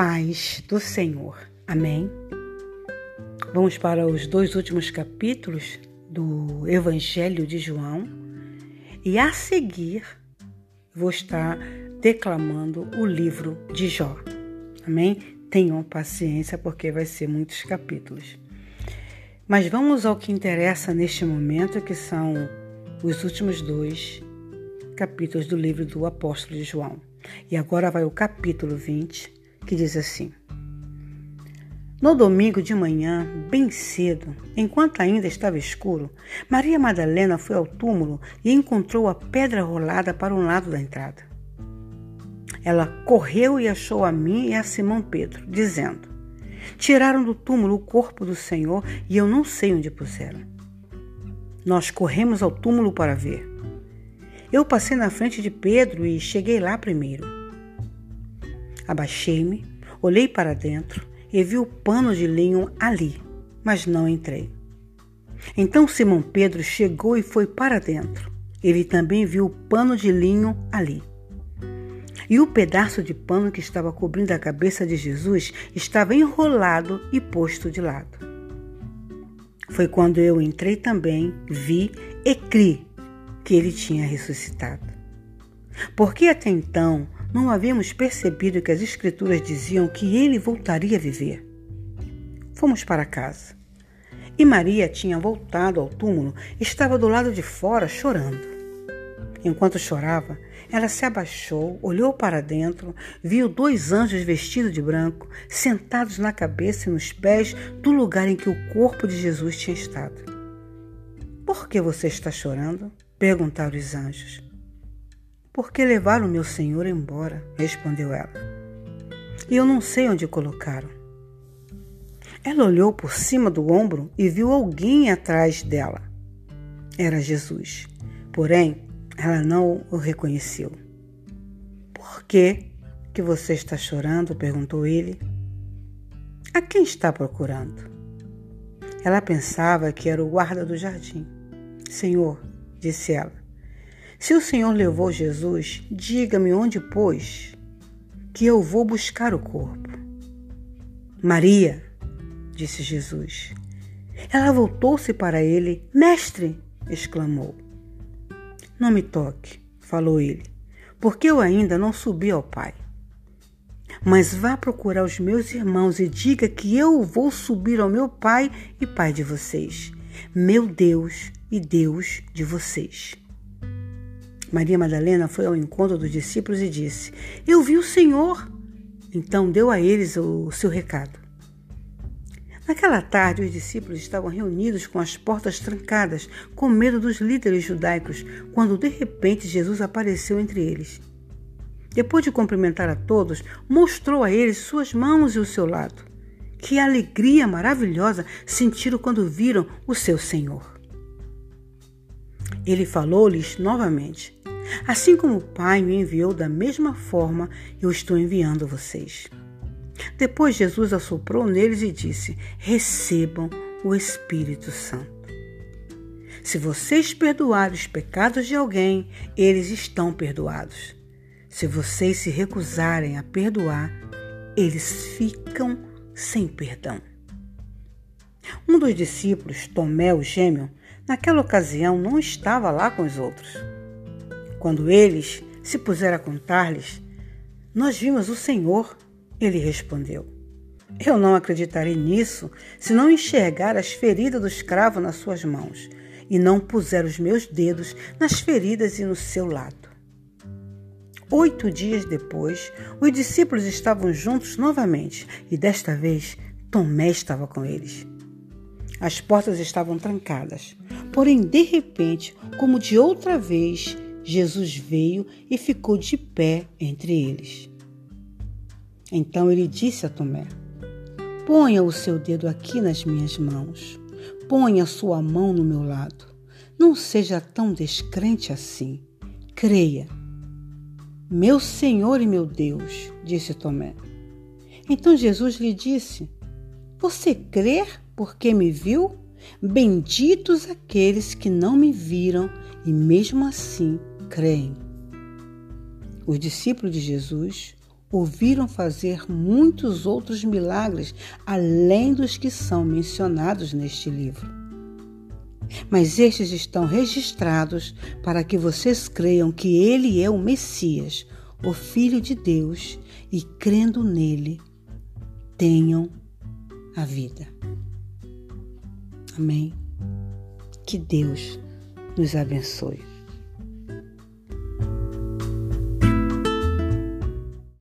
paz do Senhor. Amém? Vamos para os dois últimos capítulos do Evangelho de João e a seguir vou estar declamando o livro de Jó. Amém? Tenham paciência porque vai ser muitos capítulos. Mas vamos ao que interessa neste momento, que são os últimos dois capítulos do livro do apóstolo de João. E agora vai o capítulo 20, que diz assim: No domingo de manhã, bem cedo, enquanto ainda estava escuro, Maria Madalena foi ao túmulo e encontrou a pedra rolada para um lado da entrada. Ela correu e achou a mim e a Simão Pedro, dizendo: Tiraram do túmulo o corpo do Senhor e eu não sei onde puseram. Nós corremos ao túmulo para ver. Eu passei na frente de Pedro e cheguei lá primeiro. Abaixei-me, olhei para dentro e vi o pano de linho ali, mas não entrei. Então Simão Pedro chegou e foi para dentro. Ele também viu o pano de linho ali. E o pedaço de pano que estava cobrindo a cabeça de Jesus estava enrolado e posto de lado. Foi quando eu entrei também, vi e criei que ele tinha ressuscitado. Porque até então não havíamos percebido que as Escrituras diziam que ele voltaria a viver. Fomos para casa. E Maria tinha voltado ao túmulo, estava do lado de fora chorando. Enquanto chorava, ela se abaixou, olhou para dentro, viu dois anjos vestidos de branco, sentados na cabeça e nos pés do lugar em que o corpo de Jesus tinha estado. Por que você está chorando? Perguntaram os anjos. Por que levaram meu senhor embora? respondeu ela. E eu não sei onde colocaram. Ela olhou por cima do ombro e viu alguém atrás dela. Era Jesus. Porém, ela não o reconheceu. Por que que você está chorando? perguntou ele. A quem está procurando? Ela pensava que era o guarda do jardim. Senhor, disse ela. Se o Senhor levou Jesus, diga-me onde pôs, que eu vou buscar o corpo. Maria, disse Jesus. Ela voltou-se para ele. Mestre! exclamou. Não me toque, falou ele, porque eu ainda não subi ao Pai. Mas vá procurar os meus irmãos e diga que eu vou subir ao meu Pai e Pai de vocês, meu Deus e Deus de vocês. Maria Madalena foi ao encontro dos discípulos e disse: Eu vi o Senhor. Então deu a eles o seu recado. Naquela tarde, os discípulos estavam reunidos com as portas trancadas, com medo dos líderes judaicos, quando de repente Jesus apareceu entre eles. Depois de cumprimentar a todos, mostrou a eles suas mãos e o seu lado. Que alegria maravilhosa sentiram quando viram o seu Senhor. Ele falou-lhes novamente: Assim como o Pai me enviou da mesma forma, eu estou enviando vocês. Depois Jesus assoprou neles e disse: Recebam o Espírito Santo. Se vocês perdoarem os pecados de alguém, eles estão perdoados. Se vocês se recusarem a perdoar, eles ficam sem perdão. Um dos discípulos, Tomé, o gêmeo, naquela ocasião não estava lá com os outros. Quando eles se puseram a contar-lhes, nós vimos o Senhor, ele respondeu. Eu não acreditarei nisso se não enxergar as feridas dos cravos nas suas mãos e não puser os meus dedos nas feridas e no seu lado. Oito dias depois, os discípulos estavam juntos novamente e desta vez Tomé estava com eles. As portas estavam trancadas. Porém, de repente, como de outra vez, Jesus veio e ficou de pé entre eles. Então ele disse a Tomé: Ponha o seu dedo aqui nas minhas mãos. Ponha a sua mão no meu lado. Não seja tão descrente assim. Creia. Meu Senhor e meu Deus, disse Tomé. Então Jesus lhe disse: Você crê porque me viu? Benditos aqueles que não me viram e mesmo assim creem. Os discípulos de Jesus ouviram fazer muitos outros milagres além dos que são mencionados neste livro. Mas estes estão registrados para que vocês creiam que ele é o Messias, o Filho de Deus, e crendo nele, tenham a vida. Amém. Que Deus nos abençoe.